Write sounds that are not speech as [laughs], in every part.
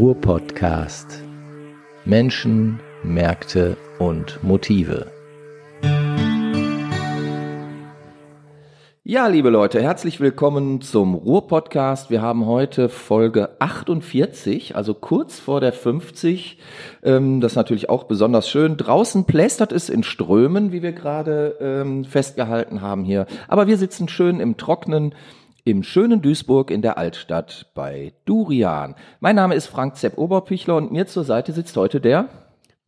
Ruhr-Podcast. Menschen, Märkte und Motive. Ja, liebe Leute, herzlich willkommen zum Ruhr-Podcast. Wir haben heute Folge 48, also kurz vor der 50. Ähm, das ist natürlich auch besonders schön. Draußen plästert es in Strömen, wie wir gerade ähm, festgehalten haben hier. Aber wir sitzen schön im Trocknen im schönen Duisburg in der Altstadt bei Durian. Mein Name ist Frank Zepp Oberpichler und mir zur Seite sitzt heute der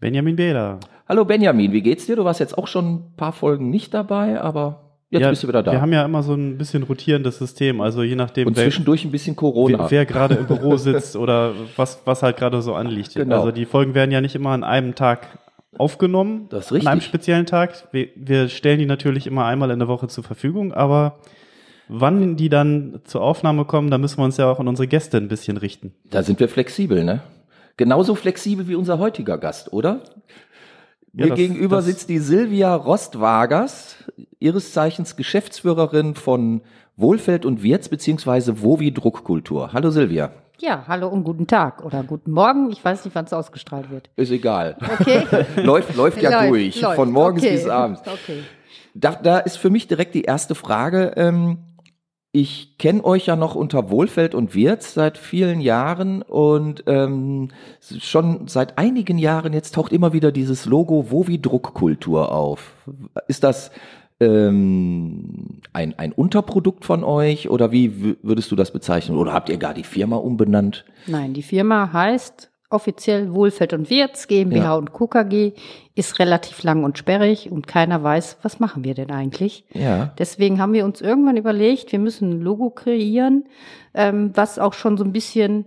Benjamin Behler. Hallo Benjamin, wie geht's dir? Du warst jetzt auch schon ein paar Folgen nicht dabei, aber jetzt ja, bist du wieder da. Wir haben ja immer so ein bisschen rotierendes System, also je nachdem, und zwischendurch ein bisschen Corona. wer, wer gerade im Büro [laughs] sitzt oder was, was halt gerade so anliegt. Genau. Also die Folgen werden ja nicht immer an einem Tag aufgenommen, Das ist richtig. an einem speziellen Tag. Wir, wir stellen die natürlich immer einmal in der Woche zur Verfügung, aber wann die dann zur Aufnahme kommen, da müssen wir uns ja auch an unsere Gäste ein bisschen richten. Da sind wir flexibel, ne? Genauso flexibel wie unser heutiger Gast, oder? Mir Ja, das- gegenüber das- sitzt die Silvia Rostwagers, ihres Zeichens Geschäftsführerin von Wohlfeld und Wirts beziehungsweise Wovi Druckkultur. Hallo Silvia. Ja, hallo und guten Tag oder guten Morgen. Ich weiß nicht, wann es ausgestrahlt wird. Ist egal. Okay. [laughs] läuft, läuft ja Läuft, durch. läuft. Von morgens Okay. bis abends. Okay. Da, da ist für mich direkt die erste Frage. Ähm, ich kenne euch ja noch unter Wohlfeld und Wirts seit vielen Jahren und ähm, schon seit einigen Jahren jetzt taucht immer wieder dieses Logo Wovi Druckkultur auf. Ist das ähm, ein, ein Unterprodukt von euch oder wie wü- würdest du das bezeichnen? Oder habt ihr gar die Firma umbenannt? Nein, die Firma heißt offiziell Wohlfeld und Wirts GmbH Ja. und Co. KG, ist relativ lang und sperrig und keiner weiß, was machen wir denn eigentlich. Ja. Deswegen haben wir uns irgendwann überlegt, wir müssen ein Logo kreieren, ähm, was auch schon so ein bisschen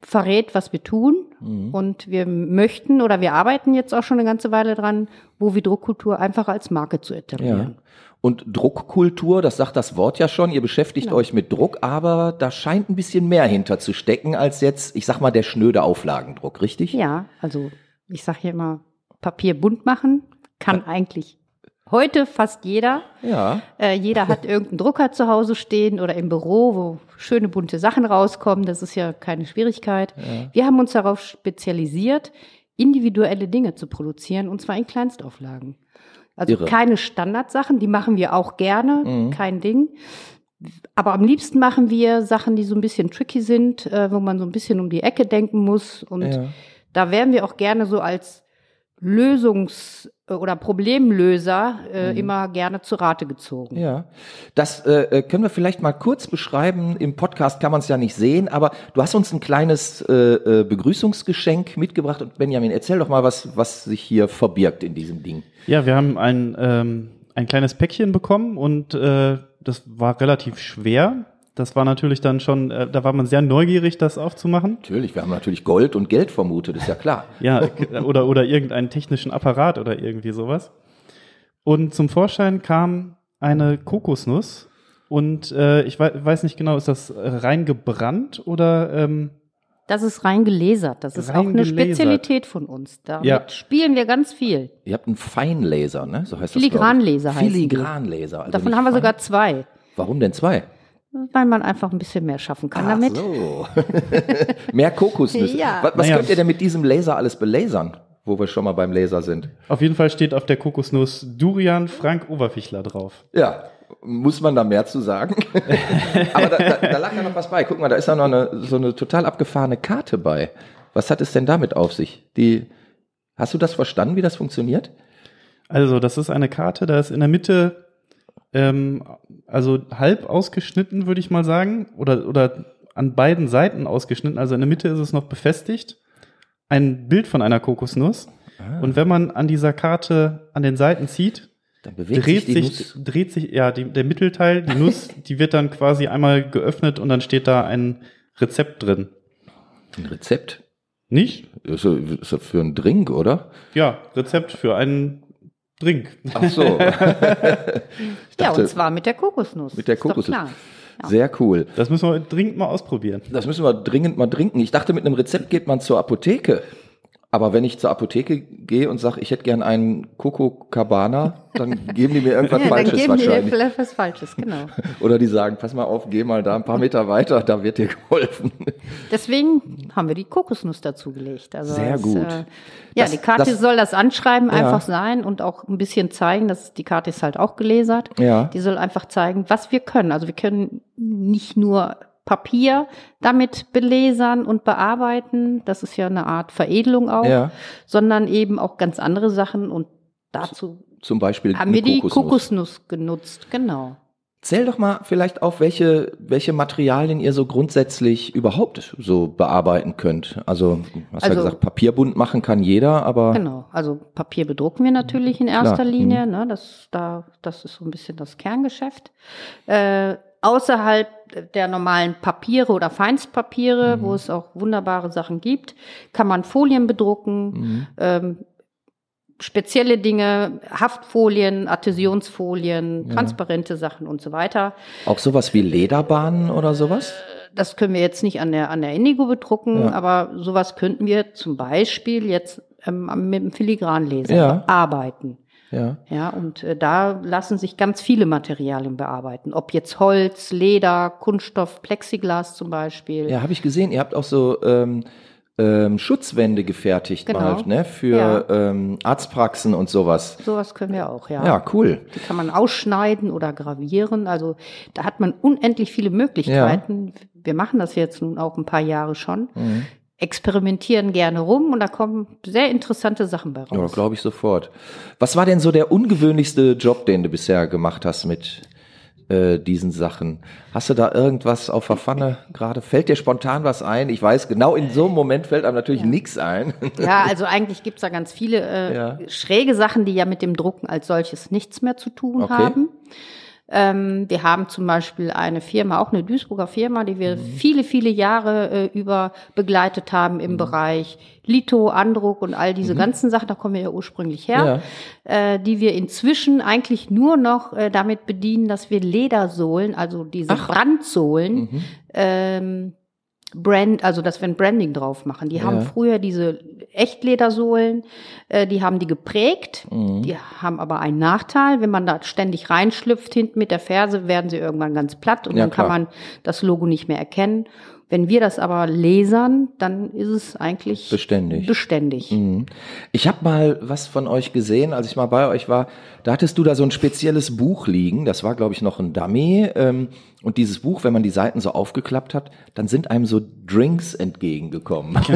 verrät, was wir tun. Mhm. Und wir möchten oder wir arbeiten jetzt auch schon eine ganze Weile dran, wo wir Druckkultur einfach als Marke zu Ja. Und Druckkultur, das sagt das Wort ja schon, ihr beschäftigt Genau. euch mit Druck, aber da scheint ein bisschen mehr hinter zu stecken als jetzt, ich sag mal, der schnöde Auflagendruck, richtig? Ja, also ich sage hier immer, Papier bunt machen kann eigentlich heute fast jeder. Ja. Äh, jeder hat [laughs] irgendeinen Drucker zu Hause stehen oder im Büro, wo schöne bunte Sachen rauskommen. Das ist ja keine Schwierigkeit. Wir haben uns darauf spezialisiert, individuelle Dinge zu produzieren und zwar in Kleinstauflagen. Also Irre. keine Standardsachen, die machen wir auch gerne, Mhm. kein Ding. Aber am liebsten machen wir Sachen, die so ein bisschen tricky sind, äh, wo man so ein bisschen um die Ecke denken muss. Und Ja. da werden wir auch gerne so als Lösungs- oder Problemlöser äh, Mhm. immer gerne zu Rate gezogen. Ja, das äh, äh, können wir vielleicht mal kurz beschreiben. Im Podcast kann man es ja nicht sehen, aber du hast uns ein kleines äh, äh, Begrüßungsgeschenk mitgebracht. Und Benjamin, erzähl doch mal, was, was sich hier verbirgt in diesem Ding. Ja, wir haben ein, ähm, ein kleines Päckchen bekommen und äh, das war relativ schwer. Das war natürlich dann schon, äh, da war man sehr neugierig, das aufzumachen. Natürlich, wir haben natürlich Gold und Geld vermutet, ist ja klar. [laughs] Ja, k- oder, oder irgendeinen technischen Apparat oder irgendwie sowas. Und zum Vorschein kam eine Kokosnuss und äh, ich wei weiß nicht genau, ist das äh, rein gebrannt oder ähm, Das ist rein gelasert. Das ist auch Rein eine gelasert. Spezialität von uns. Damit Ja. spielen wir ganz viel. Ihr habt einen Feinlaser, ne? So heißt das. Filigranlaser ich. heißen die. Filigranlaser. Also Davon haben wir fein. sogar zwei, Warum denn zwei? Weil man einfach ein bisschen mehr schaffen kann Ach damit. so. [laughs] Mehr Kokosnüsse. Ja. Was, was Naja. könnt ihr denn mit diesem Laser alles belasern, wo wir schon mal beim Laser sind? auf jeden Fall steht auf der Kokosnuss Durian Frank Oberfichler drauf. Ja, muss man da mehr zu sagen? [laughs] Aber da, da, da lag ja noch was bei. Guck mal, da ist ja noch eine, so eine total abgefahrene Karte bei. Was hat es denn damit auf sich? Die, hast du das verstanden, wie das funktioniert? Also, das ist eine Karte, da ist in der Mitte, ähm, also halb ausgeschnitten, würde ich mal sagen, oder, oder an beiden Seiten ausgeschnitten. Also in der Mitte ist es noch befestigt. Ein Bild von einer Kokosnuss. Und wenn man an dieser Karte an den Seiten zieht, dreht sich, Nuss- dreht sich, ja, die, der Mittelteil, die Nuss, [laughs] die wird dann quasi einmal geöffnet und dann steht da ein Rezept drin. ein Rezept. Nicht? Ist ja für einen Drink, oder? Ja, Rezept für einen Drink. Ach so. [laughs] ich Ja, dachte, und zwar mit der Kokosnuss. Mit der Kokosnuss. Ja. sehr cool. Das müssen wir dringend mal ausprobieren. Das müssen wir dringend mal trinken. Ich dachte, mit einem Rezept geht man zur Apotheke. Aber wenn ich zur Apotheke gehe und sage, ich hätte gern einen Coco Cabana, dann geben die mir irgendwas [laughs] Ja, dann Falsches geben die dir wahrscheinlich. vielleicht was Falsches, genau. [laughs] Oder die sagen, pass mal auf, geh mal da ein paar Meter weiter, da wird dir geholfen. [laughs] Deswegen haben wir die Kokosnuss dazugelegt. Also Sehr es, gut. Äh, ja, Das- die Karte das- soll das Anschreiben Ja. einfach sein und auch ein bisschen zeigen, dass die Karte ist halt auch gelasert. Ja. Die soll einfach zeigen, was wir können. Also wir können nicht nur Papier damit belasern und bearbeiten. Das ist ja eine Art Veredelung auch, Ja. sondern eben auch ganz andere Sachen und dazu Zum Beispiel haben wir die Kokosnuss. Kokosnuss genutzt. Genau. Zähl doch mal vielleicht auf, welche, welche Materialien ihr so grundsätzlich überhaupt so bearbeiten könnt. Also, du hast ja Also- gesagt, Papierbunt machen kann jeder, aber Genau, also Papier bedrucken wir natürlich in erster Klar, Linie. Ne, das, da, das ist so ein bisschen das Kerngeschäft. Äh, außerhalb der normalen Papiere oder Feinstpapiere, wo es auch wunderbare Sachen gibt, kann man Folien bedrucken. Mhm. Ähm, spezielle Dinge, Haftfolien, Adhäsionsfolien, Ja. transparente Sachen und so weiter. auch sowas wie Lederbahnen oder sowas? Das können wir jetzt nicht an der, an der Indigo bedrucken, Ja. aber sowas könnten wir zum Beispiel jetzt ähm, mit dem Filigranlaser Ja. bearbeiten. Ja. Ja, und äh, da lassen sich ganz viele Materialien bearbeiten. Ob jetzt Holz, Leder, Kunststoff, Plexiglas zum Beispiel. Ja, habe ich gesehen. Ihr habt auch so ähm, ähm, Schutzwände gefertigt Genau. mal, ne? Für ähm, Arztpraxen und sowas. Sowas können wir auch, ja. Ja, cool. Die kann man ausschneiden oder gravieren. Also da hat man unendlich viele Möglichkeiten. Wir machen das jetzt nun auch ein paar Jahre schon. Mhm. Experimentieren gerne rum und da kommen sehr interessante Sachen bei Ja, raus. glaube ich sofort. Was war denn so der ungewöhnlichste Job, den du bisher gemacht hast mit äh, diesen Sachen? Hast du da irgendwas auf der Pfanne [laughs] gerade? Fällt dir spontan was ein? Ich weiß, genau in so einem Moment fällt einem natürlich nichts ein. Ja, also eigentlich gibt's da ganz viele äh, Ja. schräge Sachen, die ja mit dem Drucken als solches nichts mehr zu tun Okay. haben. Ähm, wir haben zum Beispiel eine Firma, auch eine Duisburger Firma, die Mhm. wir viele, viele Jahre äh, über begleitet haben im Bereich Lito, Andruck und all diese ganzen Sachen, da kommen wir ja ursprünglich her, äh, die wir inzwischen eigentlich nur noch äh, damit bedienen, dass wir Ledersohlen, also diese Ach. Brandsohlen, Mhm. ähm, Brand, also dass wir ein Branding drauf machen. Die haben Ja. früher diese Echtledersohlen, äh, die haben die geprägt. Mhm. Die haben aber einen Nachteil. Wenn man da ständig reinschlüpft hinten mit der Ferse, werden sie irgendwann ganz platt und Ja, dann kann klar. man das Logo nicht mehr erkennen. Wenn wir das aber lasern, dann ist es eigentlich Beständig. beständig. Mhm. Ich habe mal was von euch gesehen, als ich mal bei euch war. Da hattest du da so ein spezielles Buch liegen. Das war, glaube ich, noch ein Dummy. Ähm, und dieses Buch, wenn man die Seiten so aufgeklappt hat, dann sind einem so Drinks entgegengekommen. [laughs]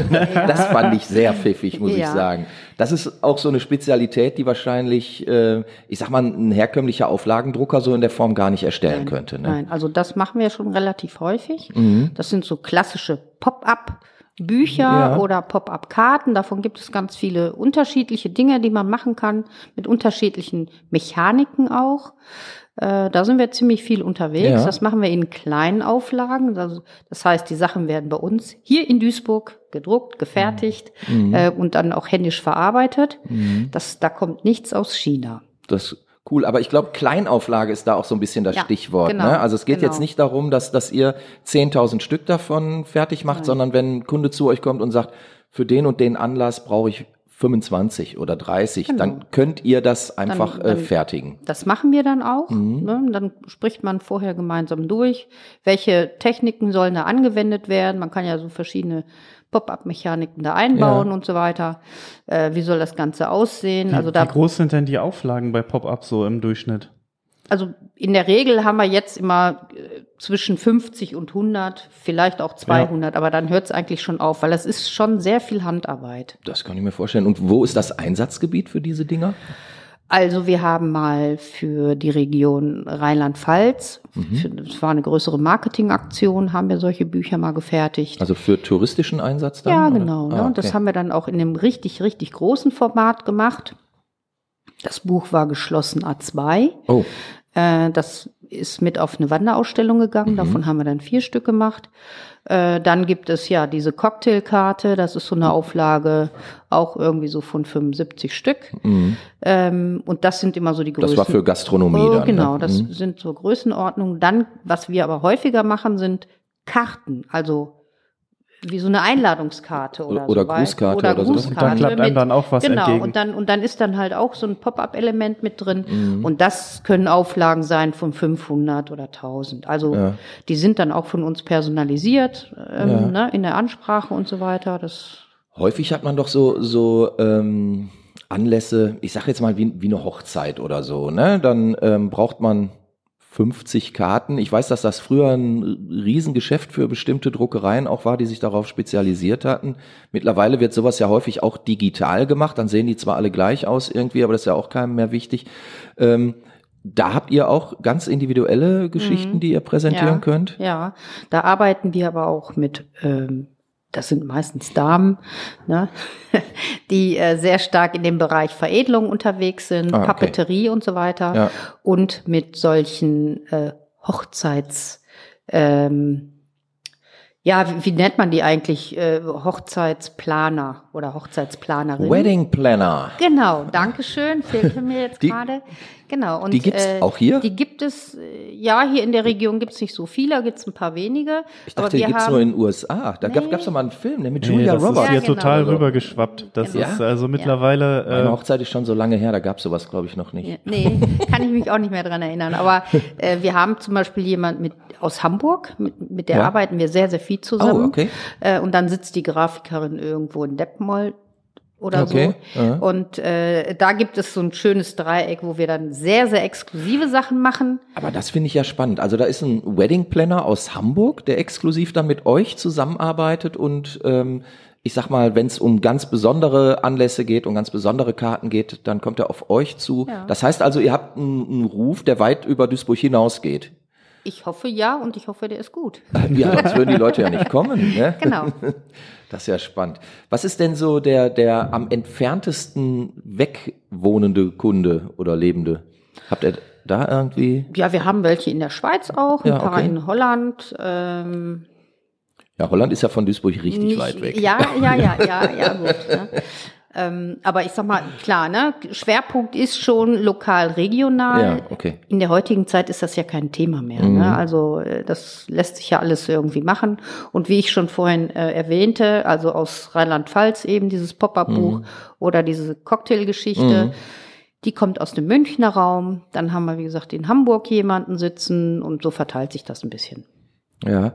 Das fand ich sehr pfiffig, muss ich Ja. sagen. Das ist auch so eine Spezialität, die wahrscheinlich, äh, ich sag mal, ein herkömmlicher Auflagendrucker so in der Form gar nicht erstellen könnte. Ne? Nein, also das machen wir schon relativ häufig. Mhm. Das sind so klassische Pop-up. Bücher Ja. oder Pop-up-Karten. Davon gibt es ganz viele unterschiedliche Dinge, die man machen kann, mit unterschiedlichen Mechaniken auch. Äh, da sind wir ziemlich viel unterwegs. Ja. Das machen wir in kleinen Auflagen. Also, das heißt, die Sachen werden bei uns hier in Duisburg gedruckt, gefertigt Mhm. äh, und dann auch händisch verarbeitet. Das, da kommt nichts aus China. Das cool, aber ich glaube, Kleinauflage ist da auch so ein bisschen das Ja, Stichwort. genau, ne? Also es geht genau. jetzt nicht darum, dass, dass ihr 10.000 Stück davon fertig macht, sondern wenn ein Kunde zu euch kommt und sagt, für den und den Anlass brauche ich 25 oder 30, Genau. dann könnt ihr das einfach dann- äh, fertigen. Das machen wir dann auch. Mhm. Ne? Dann spricht man vorher gemeinsam durch, welche Techniken sollen da angewendet werden. Man kann ja so verschiedene Pop-up-Mechaniken da einbauen Ja. und so weiter. Äh, wie soll das Ganze aussehen? Wie, also da wie groß sind denn die Auflagen bei Pop-Up so im Durchschnitt? Also in der Regel haben wir jetzt immer äh, zwischen 50 und 100, vielleicht auch 200, aber dann hört es eigentlich schon auf, weil das ist schon sehr viel Handarbeit. Das kann ich mir vorstellen. Und wo ist das Einsatzgebiet für diese Dinger? Also wir haben mal für die Region Rheinland-Pfalz, Mhm. das war eine größere Marketingaktion, haben wir solche Bücher mal gefertigt. Also für touristischen Einsatz dann? ja, oder? genau. Ah, ne? Und das okay. haben wir dann auch in einem richtig, richtig großen Format gemacht. Das Buch war geschlossen A2. Oh, Äh, das ist mit auf eine Wanderausstellung gegangen. Mhm. Davon haben wir dann vier Stück gemacht. Äh, dann gibt es ja diese Cocktailkarte. Das ist so eine Auflage auch irgendwie so von 75 Stück. mhm. Ähm, und das sind immer so die Größen. das war für Gastronomie Oh, dann. genau, ne? das Mhm. sind so Größenordnungen. Dann, was wir aber häufiger machen, sind Karten. Also wie so eine Einladungskarte oder, Oder so. Grußkarte oder, oder. Grußkarte Und dann klappt einem dann auch was genau, entgegen. Und dann, und dann ist dann halt auch so ein Pop-up-Element mit drin. Mhm. Und das können Auflagen sein von 500 oder 1000. Also Ja. die sind dann auch von uns personalisiert ähm, Ja. ne, in der Ansprache und so weiter. Das Häufig hat man doch so, so ähm, Anlässe, ich sag jetzt mal wie, wie eine Hochzeit oder so, ne? Dann ähm, braucht man 50 Karten. Ich weiß, dass das früher ein Riesengeschäft für bestimmte Druckereien auch war, die sich darauf spezialisiert hatten. Mittlerweile wird sowas ja häufig auch digital gemacht. Dann sehen die zwar alle gleich aus irgendwie, aber das ist ja auch keinem mehr wichtig. Ähm, da habt ihr auch ganz individuelle Geschichten, die ihr präsentieren Mhm. ja, könnt. Ja, da arbeiten wir aber auch mit, ähm, das sind meistens Damen, ne, [laughs] die äh, sehr stark in dem Bereich Veredelung unterwegs sind, Ah, okay. Papeterie und so weiter. Ja. Und mit solchen äh, Hochzeits, ähm, ja, wie, wie nennt man die eigentlich? Äh, Hochzeitsplaner oder Hochzeitsplanerin. Wedding Planner. Genau, danke schön, fehlte mir jetzt gerade. Genau. Und, die gibt's auch hier? Die gibt es, äh, ja, hier in der Region gibt es nicht so viele, da gibt es ein paar wenige. Ich aber dachte, die gibt's haben, nur in den USA. Da gab Nee. es doch mal einen Film, der mit Nee, Julia das Roberts. ist hier Ja, genau. total rübergeschwappt. Das Genau. ist also mittlerweile. Meine Äh, Hochzeit ist schon so lange her, da gab es sowas, glaube ich, noch nicht. Ja, Nee, kann ich mich auch nicht mehr dran erinnern. Aber äh, wir haben zum Beispiel jemand mit aus Hamburg, mit, mit der Ja. arbeiten wir sehr, sehr viel zusammen. Oh, okay. Äh, und dann sitzt die Grafikerin irgendwo in Detmold oder Okay, so. ja. Und äh, da gibt es so ein schönes Dreieck, wo wir dann sehr, sehr exklusive Sachen machen. Aber das finde ich ja spannend. Also da ist ein Wedding Planner aus Hamburg, der exklusiv dann mit euch zusammenarbeitet und ähm, ich sag mal, wenn es um ganz besondere Anlässe geht, um ganz besondere Karten geht, dann kommt er auf euch zu. Ja. Das heißt also, ihr habt einen, einen Ruf, der weit über Duisburg hinausgeht. Ich hoffe ja und ich hoffe, der ist gut. [laughs] Ja, sonst würden die Leute ja nicht [laughs] kommen. Ne? Genau. [laughs] Das ist ja spannend. Was ist denn so der, der am entferntesten wegwohnende Kunde oder Lebende? Habt ihr da irgendwie? Ja, wir haben welche in der Schweiz auch, ein Ja, paar okay. in Holland. Ähm, Ja, Holland ist ja von Duisburg richtig nicht- weit weg. Ja, ja, ja, ja, ja, gut. Ne? Ähm, aber ich sag mal, klar, ne? Schwerpunkt ist schon lokal, regional. Ja, okay. In der heutigen Zeit ist das ja kein Thema mehr. Mhm. Ne? Also äh, das lässt sich ja alles irgendwie machen. Und wie ich schon vorhin äh, erwähnte, also aus Rheinland-Pfalz eben dieses Pop-up-Buch Mhm. oder diese Cocktailgeschichte, die kommt aus dem Münchner Raum. Dann haben wir, wie gesagt, in Hamburg jemanden sitzen und so verteilt sich das ein bisschen. Ja.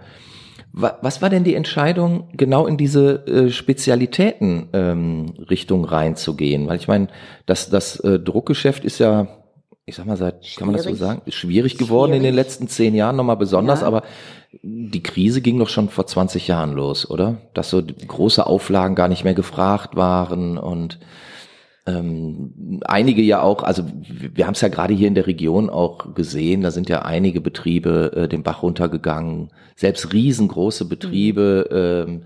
Wa- Was war denn die Entscheidung, genau in diese äh, Spezialitäten-Richtung reinzugehen? Weil ich meine, das, das äh, Druckgeschäft ist ja, ich sag mal, seit, kann man das so Schwierig. sagen, ist schwierig geworden in den Schwierig. letzten zehn Jahren nochmal besonders, Ja. aber die Krise ging doch schon vor 20 Jahren los, oder? Dass so große Auflagen gar nicht mehr gefragt waren und ähm, einige ja auch, also wir haben es ja gerade hier in der Region auch gesehen, da sind ja einige Betriebe äh, den Bach runtergegangen, selbst riesengroße Betriebe, ähm,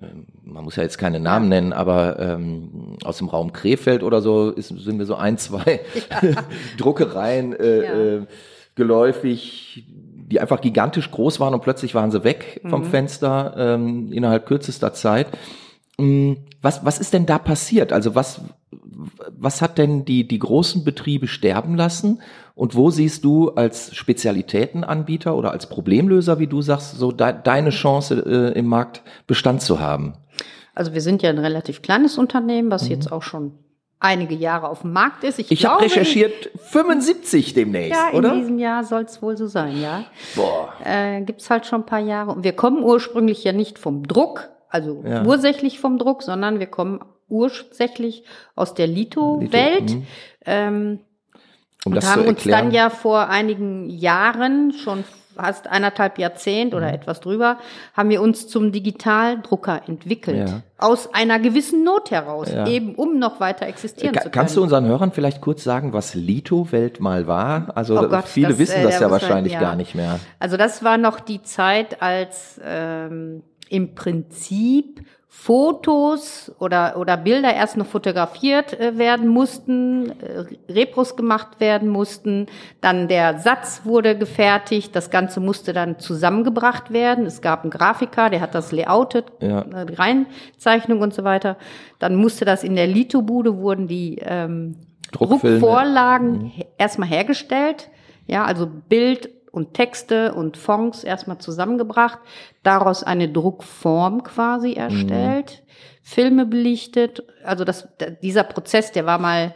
ähm, man muss ja jetzt keine Namen nennen, aber ähm, aus dem Raum Krefeld oder so ist, sind mir so ein, zwei [laughs] [laughs] Druckereien äh, Ja. äh, geläufig, die einfach gigantisch groß waren und plötzlich waren sie weg vom Fenster ähm, innerhalb kürzester Zeit. Mm, Was, was ist denn da passiert? Also was, was hat denn die, die großen Betriebe sterben lassen? Und wo siehst du als Spezialitätenanbieter oder als Problemlöser, wie du sagst, so de deine Chance äh, im Markt Bestand zu haben? Also wir sind ja ein relativ kleines Unternehmen, was jetzt auch schon einige Jahre auf dem Markt ist. Mhm. Ich glaube, habe recherchiert 75 demnächst, Ja, in oder? diesem Jahr soll es wohl so sein, ja. Boah. Äh, Gibt es halt schon ein paar Jahre. Und wir kommen ursprünglich ja nicht vom Druck, also Ja. ursächlich vom Druck, sondern wir kommen ursächlich aus der Lito-Welt. Lito, mhm. ähm, Um und haben uns dann ja vor einigen Jahren, schon fast eineinhalb Jahrzehnt Mhm. oder etwas drüber, haben wir uns zum Digitaldrucker entwickelt. Ja. Aus einer gewissen Not heraus, Ja. eben um noch weiter existieren Ka- zu können. Kannst du unseren Hörern vielleicht kurz sagen, was Lito-Welt mal war? Also Oh Gott, viele das, wissen äh, das da ja man- wahrscheinlich ja. gar nicht mehr. Also das war noch die Zeit, als ähm, im Prinzip Fotos oder, oder Bilder erst noch fotografiert äh, werden mussten, äh, Repros gemacht werden mussten, dann der Satz wurde gefertigt, das Ganze musste dann zusammengebracht werden. Es gab einen Grafiker, der hat das layoutet, Ja. äh, die Reinzeichnung und so weiter. Dann musste das in der Lito-Bude, wurden die ähm. Druckvorlagen he- erstmal hergestellt. Ja, also Bild und Texte und Fonds erstmal zusammengebracht, daraus eine Druckform quasi erstellt, mhm. Filme belichtet. Also das, dieser Prozess, der war mal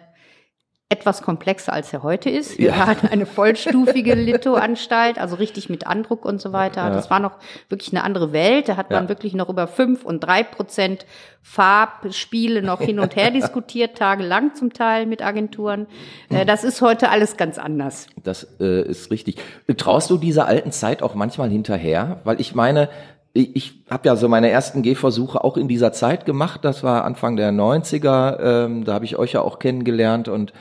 etwas komplexer als er heute ist. Wir ja. hatten eine vollstufige Litho-Anstalt, also richtig mit Andruck und so weiter. Ja. Das war noch wirklich eine andere Welt. Da hat man wirklich noch über fünf und drei Prozent Farbspiele noch hin und her [laughs] diskutiert, tagelang zum Teil mit Agenturen. Äh, das ist heute alles ganz anders. Das äh, ist richtig. Traust du dieser alten Zeit auch manchmal hinterher? Weil ich meine, ich habe ja so meine ersten Gehversuche auch in dieser Zeit gemacht. Das war Anfang der 90er. Ähm, da habe ich euch ja auch kennengelernt und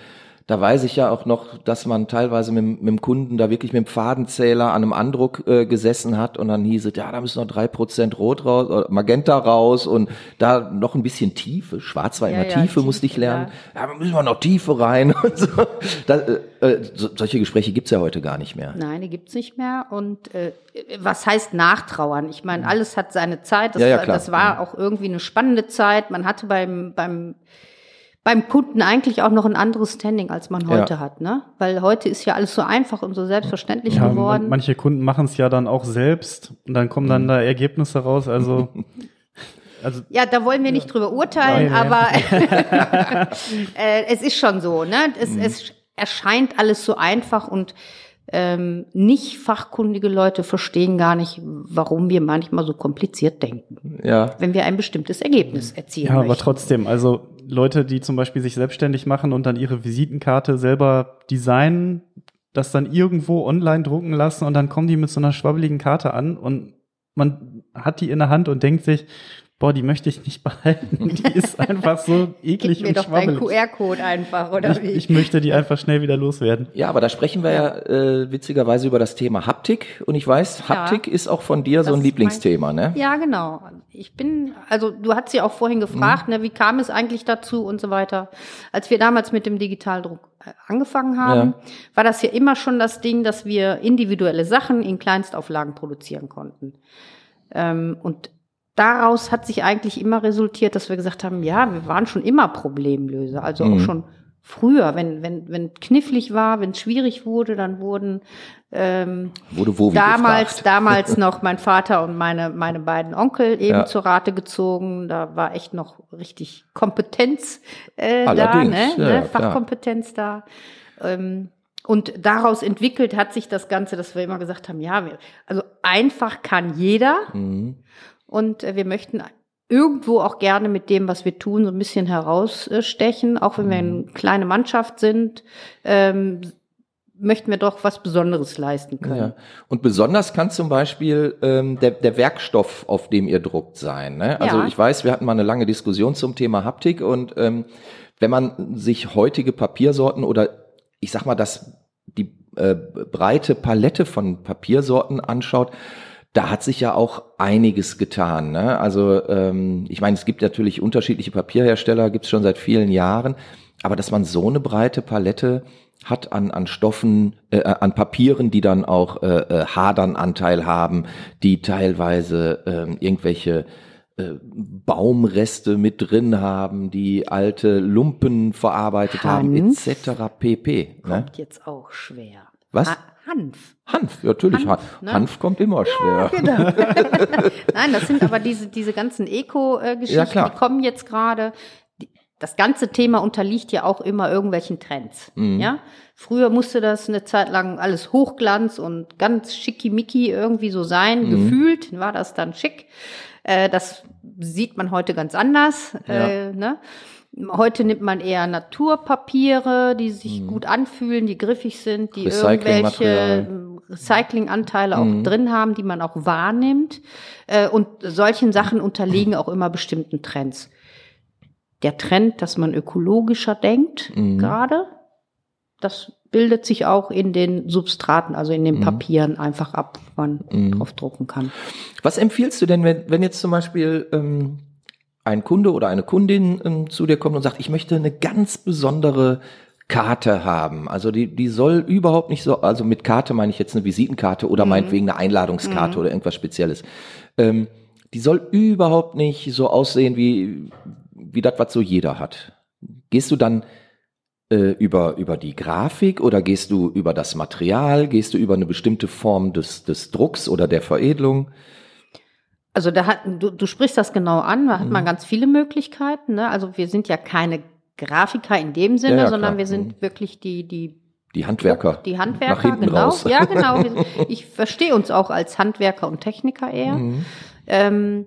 da weiß ich ja auch noch, dass man teilweise mit, mit dem Kunden da wirklich mit dem Fadenzähler an einem Andruck äh, gesessen hat und dann hieß es, ja, da müssen noch drei Prozent Rot raus, oder Magenta raus und da noch ein bisschen Tiefe, schwarz war ja, immer ja, Tiefe, Tiefe, musste ich lernen, ja, ja müssen wir noch Tiefe rein [laughs] und so. Da, äh, äh, so solche Gespräche gibt's ja heute gar nicht mehr. Nein, die gibt's nicht mehr und äh, was heißt nachtrauern? Ich meine, alles hat seine Zeit, das, ja, ja, klar. das war auch irgendwie eine spannende Zeit, man hatte beim, beim beim Kunden eigentlich auch noch ein anderes Standing, als man heute ja. hat, ne? Weil heute ist ja alles so einfach und so selbstverständlich ja, geworden. manche Kunden machen es ja dann auch selbst und dann kommen dann mhm. da Ergebnisse raus. Also, [laughs] also ja, da wollen wir nicht drüber urteilen, Nein, aber [laughs] [laughs] äh, es ist schon so, ne? Es, mhm. es erscheint alles so einfach und ähm, nicht fachkundige Leute verstehen gar nicht, warum wir manchmal so kompliziert denken. Ja. Wenn wir ein bestimmtes Ergebnis erzielen. Ja, möchten. aber trotzdem, also Leute, die zum Beispiel sich selbstständig machen und dann ihre Visitenkarte selber designen, das dann irgendwo online drucken lassen und dann kommen die mit so einer schwabbeligen Karte an und man hat die in der Hand und denkt sich, boah, die möchte ich nicht [laughs] behalten. Die ist einfach so eklig Gib mir und doch schwabbelig. QR-Code einfach, oder ich, wie? Ich möchte die einfach schnell wieder loswerden. Ja, aber da sprechen wir ja, äh, witzigerweise über das Thema Haptik. Und ich weiß, Haptik ja, ist auch von dir so ein Lieblingsthema, ne? Ja, genau. Ich bin, also du hast ja auch vorhin gefragt, mhm. ne, wie kam es eigentlich dazu und so weiter. Als wir damals mit dem Digitaldruck äh, angefangen haben, ja. war das ja immer schon das Ding, dass wir individuelle Sachen in Kleinstauflagen produzieren konnten. Ähm, und daraus hat sich eigentlich immer resultiert, dass wir gesagt haben, ja, wir waren schon immer Problemlöser. Also mhm. auch schon früher, wenn wenn wenn knifflig war, wenn es schwierig wurde, dann wurden ähm, wurde wo damals gefragt. [laughs] damals noch mein Vater und meine meine beiden Onkel eben ja. zur Rate gezogen. Da war echt noch richtig Kompetenz äh, da, ne? Ja, ne? Fachkompetenz klar. da. Ähm, und daraus entwickelt hat sich das Ganze, dass wir immer gesagt haben, ja, wir, also einfach kann jeder. Mhm. Und äh, wir möchten irgendwo auch gerne mit dem, was wir tun, so ein bisschen herausstechen. Auch wenn wir eine mhm. kleine Mannschaft sind, ähm, möchten wir doch was Besonderes leisten können. Ja. Und besonders kann zum Beispiel ähm, der, der Werkstoff, auf dem ihr druckt, sein. Ne? Also ja. ich weiß, wir hatten mal eine lange Diskussion zum Thema Haptik und ähm, wenn man sich heutige Papiersorten oder ich sag mal, das die äh, breite Palette von Papiersorten anschaut, da hat sich ja auch einiges getan. Ne? Also ähm, ich meine, es gibt natürlich unterschiedliche Papierhersteller, gibt es schon seit vielen Jahren, aber dass man so eine breite Palette hat an, an Stoffen, äh, an Papieren, die dann auch äh, äh, Hadernanteil haben, die teilweise äh, irgendwelche äh, Baumreste mit drin haben, die alte Lumpen verarbeitet Hans haben, etc. pp. Ne? Kommt jetzt auch schwer. Was? Ha Hanf. Hanf, ja, natürlich. Hanf, ne? Hanf kommt immer schwer. Ja, genau. [laughs] Nein, das sind aber diese, diese ganzen Eco-Geschichten, ja, die kommen jetzt gerade. Das ganze Thema unterliegt ja auch immer irgendwelchen Trends. Mhm. Ja, früher musste das eine Zeit lang alles Hochglanz und ganz schickimicki irgendwie so sein. Mhm. Gefühlt war das dann schick. Äh, das sieht man heute ganz anders. Ja. Äh, ne? Heute nimmt man eher Naturpapiere, die sich mhm. gut anfühlen, die griffig sind, die irgendwelche Recyclinganteile auch mhm. drin haben, die man auch wahrnimmt. Äh, und solchen Sachen unterliegen auch immer bestimmten Trends. Der Trend, dass man ökologischer denkt, mhm. gerade, das bildet sich auch in den Substraten, also in den mhm. Papieren einfach ab, man mhm. drauf drucken kann. Was empfiehlst du denn, wenn, wenn jetzt zum Beispiel ähm ein Kunde oder eine Kundin ähm, zu dir kommt und sagt, ich möchte eine ganz besondere Karte haben. Also die, die soll überhaupt nicht so, also mit Karte meine ich jetzt eine Visitenkarte oder mhm. meinetwegen eine Einladungskarte mhm. oder irgendwas Spezielles. Ähm, die soll überhaupt nicht so aussehen wie, wie das, was so jeder hat. Gehst du dann äh, über, über die Grafik oder gehst du über das Material? Gehst du über eine bestimmte Form des, des Drucks oder der Veredelung? Also da hat, du, du sprichst das genau an, da hat man ganz viele Möglichkeiten. Ne? Also wir sind ja keine Grafiker in dem Sinne, Ja, ja, sondern klar. wir sind Mhm. wirklich die, die Die Handwerker. Die Nach Handwerker, hinten genau. raus. Ja, genau. [laughs] Ich verstehe uns auch als Handwerker und Techniker eher. Mhm. Ähm,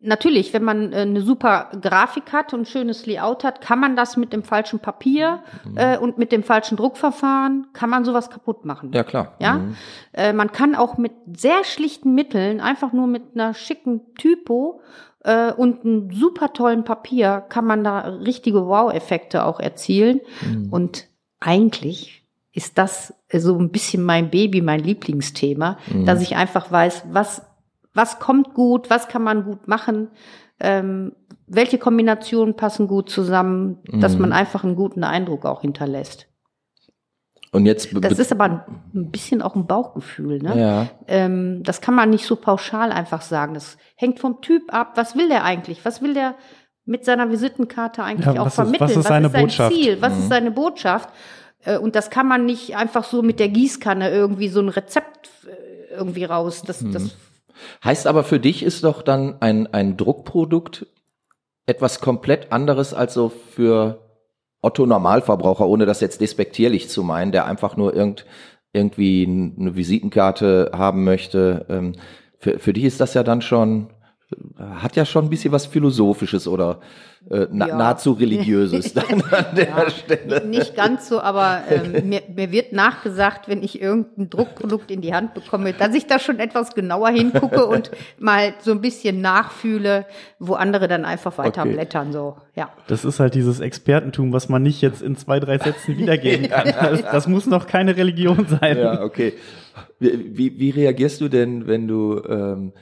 natürlich, wenn man äh, eine super Grafik hat und ein schönes Layout hat, kann man das mit dem falschen Papier Mhm. äh, und mit dem falschen Druckverfahren, kann man sowas kaputt machen. Ja, klar. Ja? Mhm. Äh, man kann auch mit sehr schlichten Mitteln, einfach nur mit einer schicken Typo äh, und einem super tollen Papier, kann man da richtige Wow-Effekte auch erzielen. Mhm. Und eigentlich ist das so ein bisschen mein Baby, mein Lieblingsthema, Mhm. dass ich einfach weiß, was, was kommt gut, was kann man gut machen, ähm, welche Kombinationen passen gut zusammen, dass Mhm. man einfach einen guten Eindruck auch hinterlässt. Und jetzt Das ist aber ein, ein bisschen auch ein Bauchgefühl, ne? ja. Ähm, das kann man nicht so pauschal einfach sagen. Das hängt vom Typ ab. Was will der eigentlich? Was will der mit seiner Visitenkarte eigentlich Ja, auch was ist- vermitteln? was ist seine sein Botschaft? Ziel? Was Mhm. ist seine Botschaft? Äh, Und das kann man nicht einfach so mit der Gießkanne irgendwie so ein Rezept äh, irgendwie raus. Das, Mhm. das Heißt aber für dich ist doch dann ein, ein Druckprodukt etwas komplett anderes als so für Otto Normalverbraucher, ohne das jetzt despektierlich zu meinen, der einfach nur irgend, irgendwie eine Visitenkarte haben möchte. Ähm, Für, für dich ist das ja dann schon, hat ja schon ein bisschen was Philosophisches oder äh, na, Ja. nahezu Religiöses [laughs] dann an der Ja, Stelle. Nicht ganz so, aber ähm, mir, mir wird nachgesagt, wenn ich irgendein Druckprodukt in die Hand bekomme, dass ich da schon etwas genauer hingucke und [laughs] mal so ein bisschen nachfühle, wo andere dann einfach weiter Okay. blättern. So, ja. Das ist halt dieses Expertentum, was man nicht jetzt in zwei, drei Sätzen wiedergeben [laughs] kann. Das, das muss noch keine Religion sein. Ja, okay. Wie, wie, wie reagierst du denn, wenn du, ähm,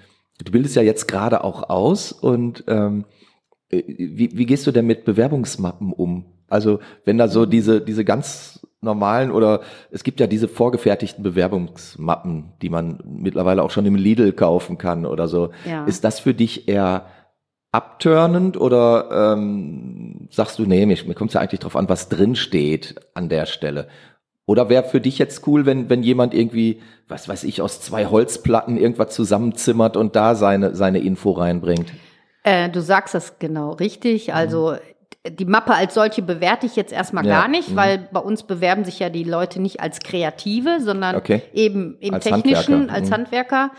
du bildest ja jetzt gerade auch aus und ähm, äh, wie, wie gehst du denn mit Bewerbungsmappen um? Also wenn da so diese, diese ganz normalen oder es gibt ja diese vorgefertigten Bewerbungsmappen, die man mittlerweile auch schon im Lidl kaufen kann oder so. Ja. Ist das für dich eher abturnend oder ähm, sagst du, nee, mir, mir kommt es ja eigentlich drauf an, was drin steht an der Stelle? Oder wäre für dich jetzt cool, wenn, wenn jemand irgendwie, was weiß ich, aus zwei Holzplatten irgendwas zusammenzimmert und da seine, seine Info reinbringt? Äh, du sagst das genau richtig. Also die Mappe als solche bewerte ich jetzt erstmal Mhm. Ja, gar nicht, mhm. weil bei uns bewerben sich ja die Leute nicht als Kreative, sondern Okay. eben im Als Technischen, Handwerker, als mhm. Handwerker.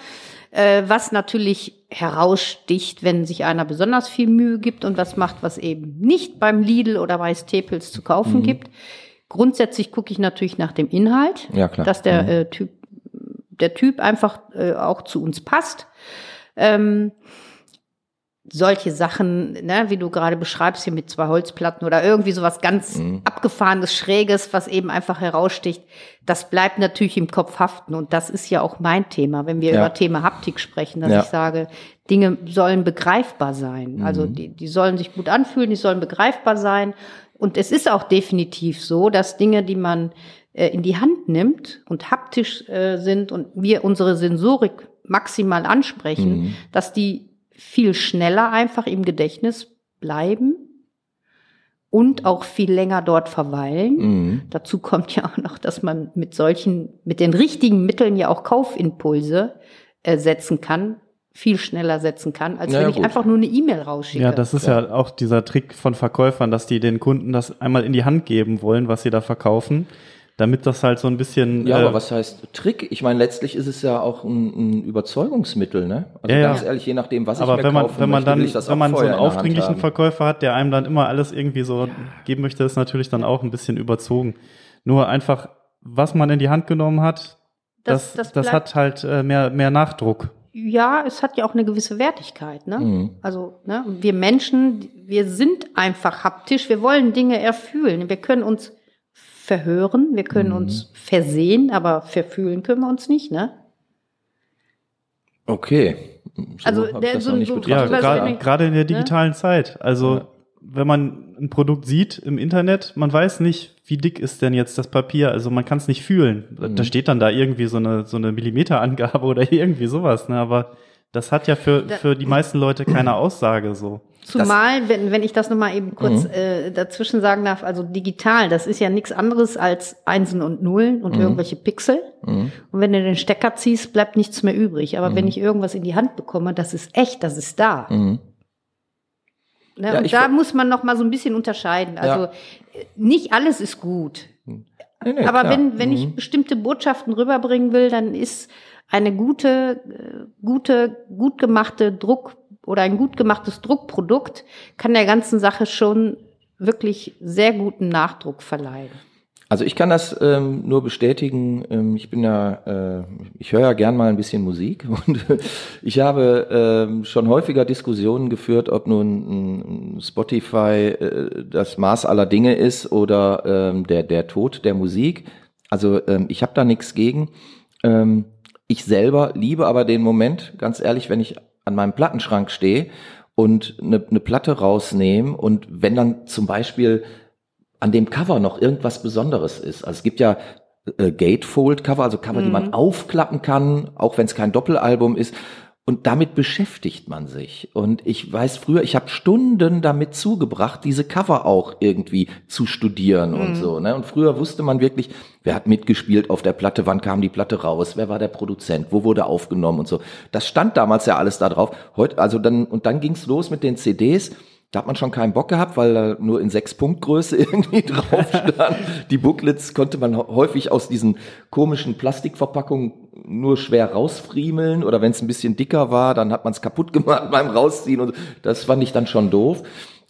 Äh, was natürlich heraussticht, wenn sich einer besonders viel Mühe gibt und was macht, was eben nicht beim Lidl oder bei Staples zu kaufen Mhm. gibt. Grundsätzlich gucke ich natürlich nach dem Inhalt, Ja, klar. dass der Mhm. äh, Typ, der Typ einfach äh, auch zu uns passt. Ähm, solche Sachen, ne, wie du gerade beschreibst hier mit zwei Holzplatten oder irgendwie sowas ganz Mhm. abgefahrenes, schräges, was eben einfach heraussticht, das bleibt natürlich im Kopf haften und das ist ja auch mein Thema, wenn wir Ja. über Thema Haptik sprechen, dass Ja. ich sage, Dinge sollen begreifbar sein. Also Mhm. die, die sollen sich gut anfühlen, die sollen begreifbar sein und es ist auch definitiv so, dass Dinge, die man äh, in die Hand nimmt und haptisch äh, sind und wir unsere Sensorik maximal ansprechen, Mhm. dass die viel schneller einfach im Gedächtnis bleiben und auch viel länger dort verweilen. Mhm. Dazu kommt ja auch noch, dass man mit solchen, mit den richtigen Mitteln ja auch Kaufimpulse äh, setzen kann, viel schneller setzen kann, als Ja, wenn ich gut. einfach nur eine E-Mail rausschicke. Ja, das ist ja auch dieser Trick von Verkäufern, dass die den Kunden das einmal in die Hand geben wollen, was sie da verkaufen, damit das halt so ein bisschen. Ja, äh, aber was heißt Trick? Ich meine, letztlich ist es ja auch ein, ein Überzeugungsmittel, ne? Also Ja, ja. ganz ehrlich, je nachdem, was ich aber mir wenn man, kaufen wenn man möchte, dann, ich wenn man so einen aufdringlichen. Verkäufer hat, der einem dann immer alles irgendwie so geben möchte, ist natürlich dann auch ein bisschen überzogen. Nur einfach, was man in die Hand genommen hat, das, Das- das, das hat halt äh, mehr, mehr Nachdruck. Ja, es hat ja auch eine gewisse Wertigkeit. Ne? Mhm. Also ne, wir Menschen, wir sind einfach haptisch. Wir wollen Dinge erfühlen. Wir können uns verhören, wir können Mhm. uns versehen, aber verfühlen können wir uns nicht. Ne? Okay. So Also der- das so- noch nicht so- Ja, gerade in der Ne? digitalen Zeit. Also, Ja. wenn man ein Produkt sieht im Internet, man weiß nicht, wie dick ist denn jetzt das Papier. Also, man kann es nicht fühlen. Da- Mhm. Da steht dann da irgendwie so eine, so eine Millimeterangabe [laughs] oder irgendwie sowas. Ne? Aber das hat ja für, für die meisten Leute keine Aussage so. Zumal, wenn, wenn ich das nochmal eben kurz Mhm. äh, dazwischen sagen darf, also digital, das ist ja nichts anderes als Einsen und Nullen und Mhm. irgendwelche Pixel. Mhm. Und wenn du den Stecker ziehst, bleibt nichts mehr übrig. Aber Mhm. wenn ich irgendwas in die Hand bekomme, das ist echt, das ist da. Ne? Ja, und ich da muss man noch mal so ein bisschen unterscheiden. Also äh, nicht alles ist gut. Nee, nee, Aber klar. wenn, wenn ich Mhm. bestimmte Botschaften rüberbringen will, dann ist eine gute, äh, gute, gut gemachte Druck oder ein gut gemachtes Druckprodukt kann der ganzen Sache schon wirklich sehr guten Nachdruck verleihen. Also ich kann das ähm, nur bestätigen. Ähm, ich bin ja, äh, ich höre ja gern mal ein bisschen Musik [laughs] und ich habe ähm, schon häufiger Diskussionen geführt, ob nun Spotify äh, das Maß aller Dinge ist oder ähm, der der Tod der Musik. Also ähm, ich habe da nichts gegen. Ähm, ich selber liebe aber den Moment, ganz ehrlich, wenn ich an meinem Plattenschrank stehe und eine, eine Platte rausnehme und wenn dann zum Beispiel an dem Cover noch irgendwas Besonderes ist. Also es gibt ja äh, Gatefold-Cover, also Cover, die man aufklappen kann, auch wenn es kein Doppelalbum ist. Und damit beschäftigt man sich. Und ich weiß früher, ich habe Stunden damit zugebracht, diese Cover auch irgendwie zu studieren und so. Ne? Und früher wusste man wirklich, wer hat mitgespielt auf der Platte, wann kam die Platte raus, wer war der Produzent, wo wurde aufgenommen und so. Das stand damals ja alles da drauf. Heute, also dann und dann ging's los mit den CDs. Da hat man schon keinen Bock gehabt, weil da nur in sechs Punktgröße [laughs] irgendwie drauf stand. Die Booklets konnte man häufig aus diesen komischen Plastikverpackungen nur schwer rausfriemeln oder wenn es ein bisschen dicker war, dann hat man es kaputt gemacht [laughs] beim Rausziehen und das fand ich dann schon doof.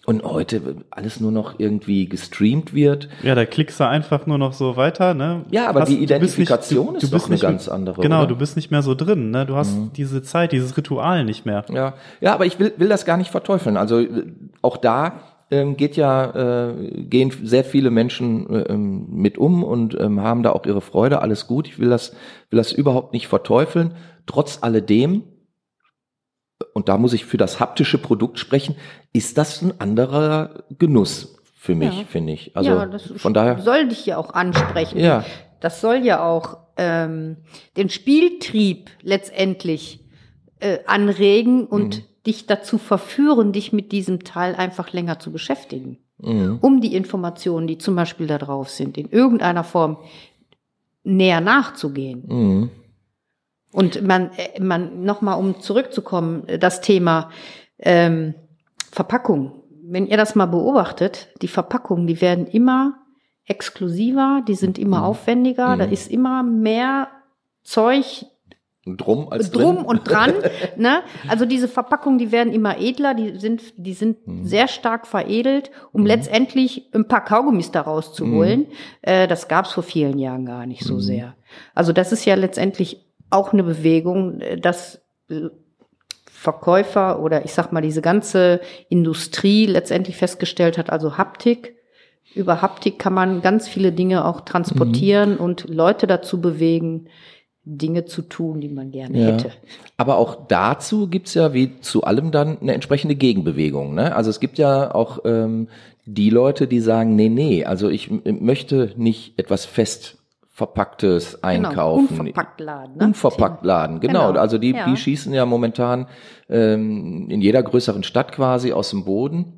Und heute alles nur noch irgendwie gestreamt wird. Ja, da klickst du einfach nur noch so weiter, ne? Ja, aber die du bist Identifikation ist doch eine nicht ganz andere, Genau, oder? Mhm. du bist nicht mehr so drin, ne? Du hast diese Zeit, dieses Ritual nicht mehr. Ja, ja, aber ich will, will das gar nicht verteufeln. Also auch da ähm, geht ja, äh, gehen sehr viele Menschen äh, mit um und ähm, haben da auch ihre Freude, alles gut. Ich will das, will das überhaupt nicht verteufeln. Trotz alledem, und da muss ich für das haptische Produkt sprechen, ist das ein anderer Genuss für mich, Ja. finde ich. Also ja, das von daher, soll dich ja auch ansprechen. ja, Das soll ja auch ähm, den Spieltrieb letztendlich äh, anregen und Mhm. Dich dazu verführen, dich mit diesem Teil einfach länger zu beschäftigen. mhm. Um die Informationen, die zum Beispiel da drauf sind, in irgendeiner Form näher nachzugehen. Mhm. Und man, äh, man nochmal, um zurückzukommen, äh, das Thema ähm, Verpackung. Wenn ihr das mal beobachtet, die Verpackungen, die werden immer exklusiver, die sind immer Mhm. aufwendiger, Mhm. da ist immer mehr Zeug drum als drum drin. und dran. [laughs] ne? Also diese Verpackungen, die werden immer edler, die sind, die sind Mhm. sehr stark veredelt, um letztendlich ein paar Kaugummis da rauszuholen. Äh, das gab's vor vielen Jahren gar nicht so Mhm. sehr. Also das ist ja letztendlich auch eine Bewegung, äh, dass Verkäufer oder ich sag mal diese ganze Industrie letztendlich festgestellt hat, also Haptik. Über Haptik kann man ganz viele Dinge auch transportieren Mhm. und Leute dazu bewegen, Dinge zu tun, die man gerne Ja. hätte. Aber auch dazu gibt's ja wie zu allem dann eine entsprechende Gegenbewegung. Ne? Also es gibt ja auch ähm, die Leute, die sagen, nee, nee, also ich möchte nicht etwas fest verpacktes einkaufen. Genau, unverpackt laden. Ne? Unverpackt laden, genau. Genau, Also die, ja. die schießen ja momentan ähm, in jeder größeren Stadt quasi aus dem Boden.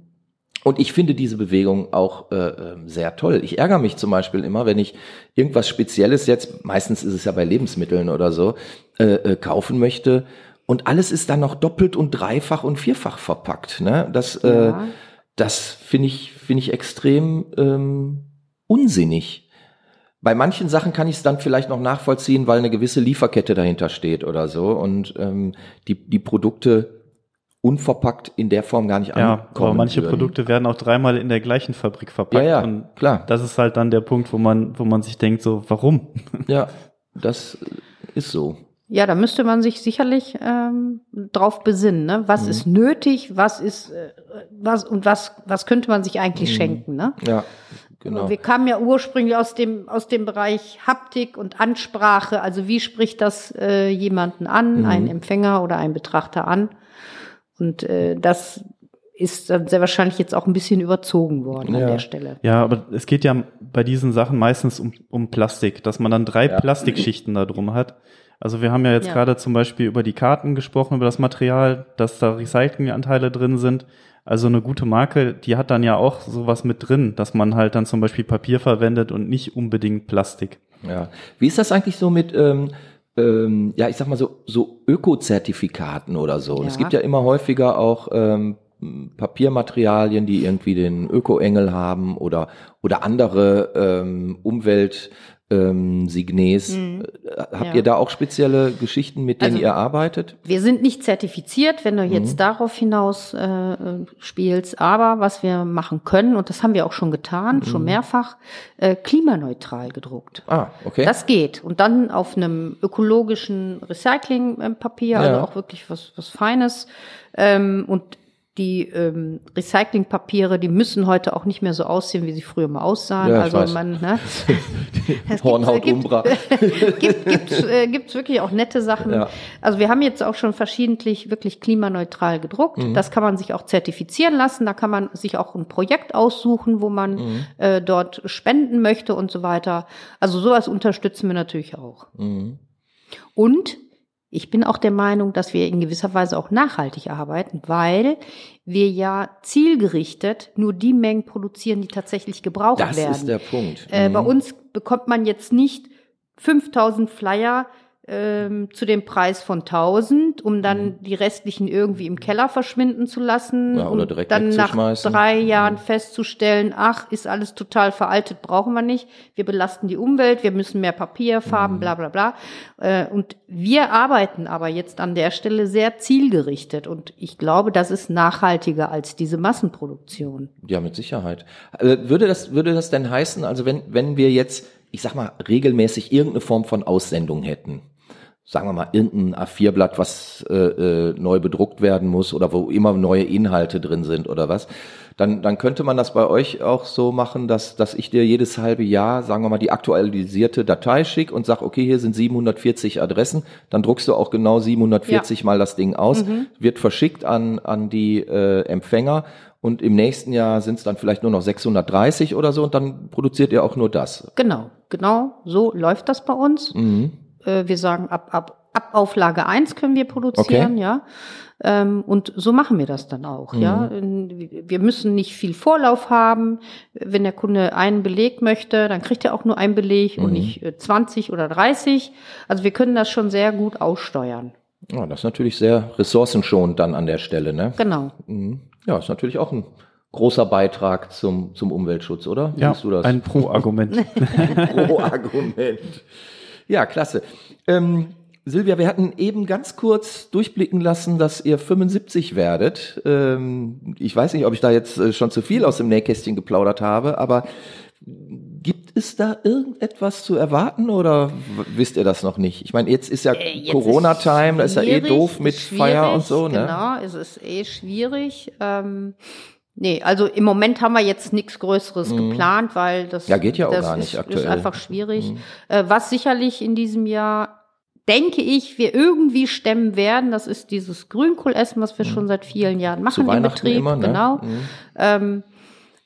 Und ich finde diese Bewegung auch äh, ähm, sehr toll. Ich ärgere mich zum Beispiel immer, wenn ich irgendwas Spezielles jetzt, meistens ist es ja bei Lebensmitteln oder so, äh, äh, kaufen möchte. Und alles ist dann noch doppelt und dreifach und vierfach verpackt. Ne? Das, äh, Ja. das finde ich, finde ich extrem ähm, unsinnig. Bei manchen Sachen kann ich es dann vielleicht noch nachvollziehen, weil eine gewisse Lieferkette dahinter steht oder so und ähm, die, die Produkte unverpackt in der Form gar nicht Ja, ankommen. aber manche würden. Produkte werden auch dreimal in der gleichen Fabrik verpackt. Ja, ja, Und klar. das ist halt dann der Punkt, wo man, wo man sich denkt, so, warum? Ja, das ist so. Ja, da müsste man sich sicherlich ähm, drauf besinnen. Ne? Was Mhm. ist nötig? Was ist äh, was und was was könnte man sich Mhm. eigentlich schenken? Ne? Ja, genau. Wir kamen ja ursprünglich aus dem aus dem Bereich Haptik und Ansprache. Also wie spricht das äh, jemanden an, Mhm. einen Empfänger oder einen Betrachter an? Und äh, das ist dann sehr wahrscheinlich jetzt auch ein bisschen überzogen worden Ja. an der Stelle. Ja, aber es geht ja bei diesen Sachen meistens um, um Plastik, dass man dann drei Ja. Plastikschichten da drum hat. Also wir haben ja jetzt Ja. gerade zum Beispiel über die Karten gesprochen, über das Material, dass da Recyclinganteile drin sind. Also eine gute Marke, die hat dann ja auch sowas mit drin, dass man halt dann zum Beispiel Papier verwendet und nicht unbedingt Plastik. Ja. Wie ist das eigentlich so mit, ähm, ähm, ja, ich sag mal so, so Ökozertifikaten oder so? Und Es Ja. gibt ja immer häufiger auch ähm, Papiermaterialien, die irgendwie den Öko-Engel haben oder, oder andere ähm, Umwelt ähm, Signes. Äh, Habt Ja. ihr da auch spezielle Geschichten, mit denen Also- ihr arbeitet? Wir sind nicht zertifiziert, wenn du jetzt Mhm. darauf hinaus äh, äh, spielst. Aber was wir machen können, und das haben wir auch schon getan, Mhm. schon mehrfach, äh, klimaneutral gedruckt. Ah, okay. Das geht. Und dann auf einem ökologischen Recyclingpapier, also Ja. auch wirklich was, was Feines. Ähm, und die ähm, Recyclingpapiere, die müssen heute auch nicht mehr so aussehen, wie sie früher mal aussahen. Ja, also man, ne? [laughs] Es Hornhaut gibt, Umbra. [laughs] gibt, gibt's, äh, gibt's wirklich auch nette Sachen. Ja. Also wir haben jetzt auch schon verschiedentlich wirklich klimaneutral gedruckt. Mhm. Das kann man sich auch zertifizieren lassen. Da kann man sich auch ein Projekt aussuchen, wo man Mhm. äh, dort spenden möchte und so weiter. Also sowas unterstützen wir natürlich auch. Mhm. Und ich bin auch der Meinung, dass wir in gewisser Weise auch nachhaltig arbeiten, weil wir ja zielgerichtet nur die Mengen produzieren, die tatsächlich gebraucht Das werden. ist der Punkt. Äh, Mhm. Bei uns bekommt man jetzt nicht 5000 Flyer ähm, zu dem Preis von 1000, um dann die restlichen irgendwie im Keller verschwinden zu lassen Mhm. Ja, oder und direkt dann nach drei Jahren Mhm. festzustellen, ach, ist alles total veraltet, brauchen wir nicht. Wir belasten die Umwelt, wir müssen mehr Papier, Farben, Mhm. bla bla bla. Äh, Und wir arbeiten aber jetzt an der Stelle sehr zielgerichtet und ich glaube, das ist nachhaltiger als diese Massenproduktion. Ja, mit Sicherheit. Äh, Würde das, würde das denn heißen, also wenn, wenn wir jetzt, ich sag mal, regelmäßig irgendeine Form von Aussendung hätten, sagen wir mal, irgendein A4-Blatt, was äh, äh, neu bedruckt werden muss oder wo immer neue Inhalte drin sind oder was, dann, dann könnte man das bei euch auch so machen, dass, dass ich dir jedes halbe Jahr, sagen wir mal, die aktualisierte Datei schicke und sag, okay, hier sind 740 Adressen, dann druckst du auch genau 740 mal das Ding aus, wird verschickt an, an die äh, Empfänger und im nächsten Jahr sind es dann vielleicht nur noch 630 oder so und dann produziert ihr auch nur das. Genau, genau, so läuft das bei uns. Mhm. Äh, wir sagen, ab, ab, ab Auflage 1 können wir produzieren, Okay. ja. Ähm, und so machen wir das dann auch, ja. In- Wir müssen nicht viel Vorlauf haben. Wenn der Kunde einen Beleg möchte, dann kriegt er auch nur einen Beleg und nicht äh, 20 oder 30. Also wir können das schon sehr gut aussteuern. Ja, das ist natürlich sehr ressourcenschonend dann an der Stelle, ne? Genau. Mhm. Ja, ist natürlich auch ein großer Beitrag zum, zum Umweltschutz, oder? Wie Ja, siehst du das? ein Pro-Argument. [laughs] Pro Argument. Ja, klasse. Ähm, Silvia, wir hatten eben ganz kurz durchblicken lassen, dass ihr 75 werdet. Ähm, ich weiß nicht, ob ich da jetzt äh, schon zu viel aus dem Nähkästchen geplaudert habe, aber gibt es da irgendetwas zu erwarten oder wisst ihr das noch nicht? Ich meine, jetzt ist ja Äh, Corona-Time, da ist ja eh doof mit Feier und so, ne? Genau, es ist eh schwierig. Ähm, nee, also im Moment haben wir jetzt nichts Größeres geplant, weil das, Mhm. Ja, geht ja auch gar nicht ist, aktuell. Mhm. ist einfach schwierig. Äh, was sicherlich in diesem Jahr, denke ich, wir irgendwie stemmen werden, das ist dieses Grünkohlessen, was wir schon seit vielen Jahren machen Mhm. Zu im Betrieb. immer, ne? Genau. Mhm. Ähm,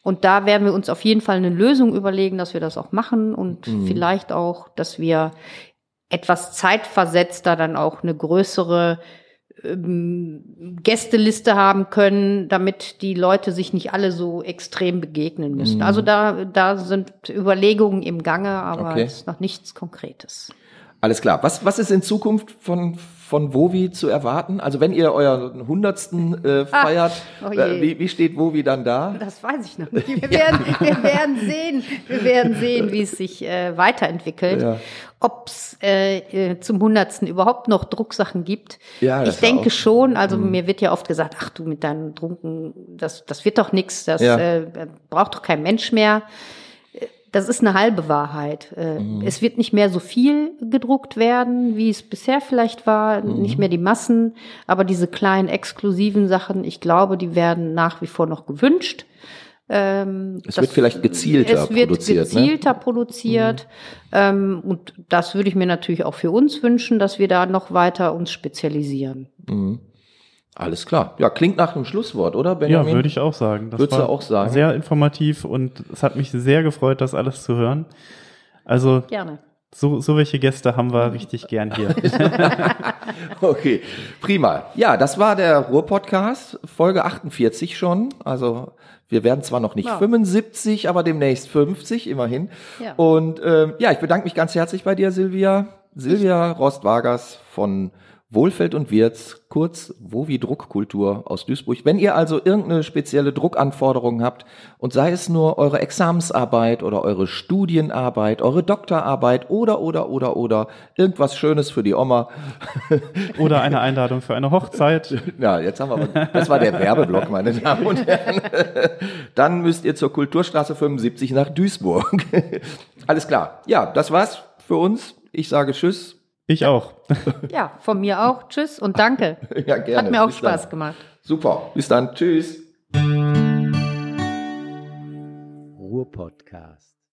und da werden wir uns auf jeden Fall eine Lösung überlegen, dass wir das auch machen und Mhm. vielleicht auch, dass wir etwas zeitversetzter dann auch eine größere ähm, Gästeliste haben können, damit die Leute sich nicht alle so extrem begegnen müssen. Mhm. Also da, da sind Überlegungen im Gange, aber Okay. es ist noch nichts Konkretes. Alles klar. Was, was ist in Zukunft von, von Wovi zu erwarten? Also wenn ihr euren hundertsten äh, [laughs] feiert, oh je. äh, wie, wie steht Wovi dann da? Das weiß ich noch nicht. [laughs] Wir werden, wir werden sehen, wir werden sehen, wie es sich äh, weiterentwickelt. Ja. Ob es äh, äh, zum Hundertsten überhaupt noch Drucksachen gibt. Ja, ich denke Mhm. schon. Also mir wird ja oft gesagt, ach du mit deinen Drucken, das, das wird doch nichts, das Ja. äh, braucht doch kein Mensch mehr. Das ist eine halbe Wahrheit. Äh, Mhm. Es wird nicht mehr so viel gedruckt werden, wie es bisher vielleicht war, Mhm. nicht mehr die Massen, aber diese kleinen exklusiven Sachen, ich glaube, die werden nach wie vor noch gewünscht. Ähm, Es wird vielleicht gezielter es wird produziert, ne? gezielter produziert. Ähm, und das würde ich mir natürlich auch für uns wünschen, dass wir da noch weiter uns spezialisieren. Mhm. Alles klar. Ja, klingt nach einem Schlusswort, oder Ja, Benjamin? würde ich auch sagen. Das Würdest du auch sagen? Sehr informativ und es hat mich sehr gefreut, das alles zu hören. Also Gerne. So, so welche Gäste haben wir richtig gern hier. [laughs] okay, prima. Ja, das war der Ruhr-Podcast, Folge 48 schon. Also wir werden zwar noch nicht Ja. 75, aber demnächst 50, immerhin. Ja. Und ähm, ja, ich bedanke mich ganz herzlich bei dir, Silvia. Silvia Rost-Vargas von Wohlfeld und Wirz, kurz Wovi Druckkultur aus Duisburg. Wenn ihr also irgendeine spezielle Druckanforderung habt und sei es nur eure Examensarbeit oder eure Studienarbeit, eure Doktorarbeit oder, oder, oder, oder irgendwas Schönes für die Oma, [laughs] Oder eine Einladung für eine Hochzeit. ja, jetzt haben wir aber, das war der Werbeblock, meine Damen und Herren. Dann müsst ihr zur Kulturstraße 75 nach Duisburg. Alles klar. Ja, das war's für uns. Ich sage Tschüss. Ich auch. Ja, von mir auch. Tschüss und danke. [laughs] Ja, gerne. Hat mir auch Bis Spaß dann. gemacht. Super. Bis dann. Tschüss. Ruhr-Podcast.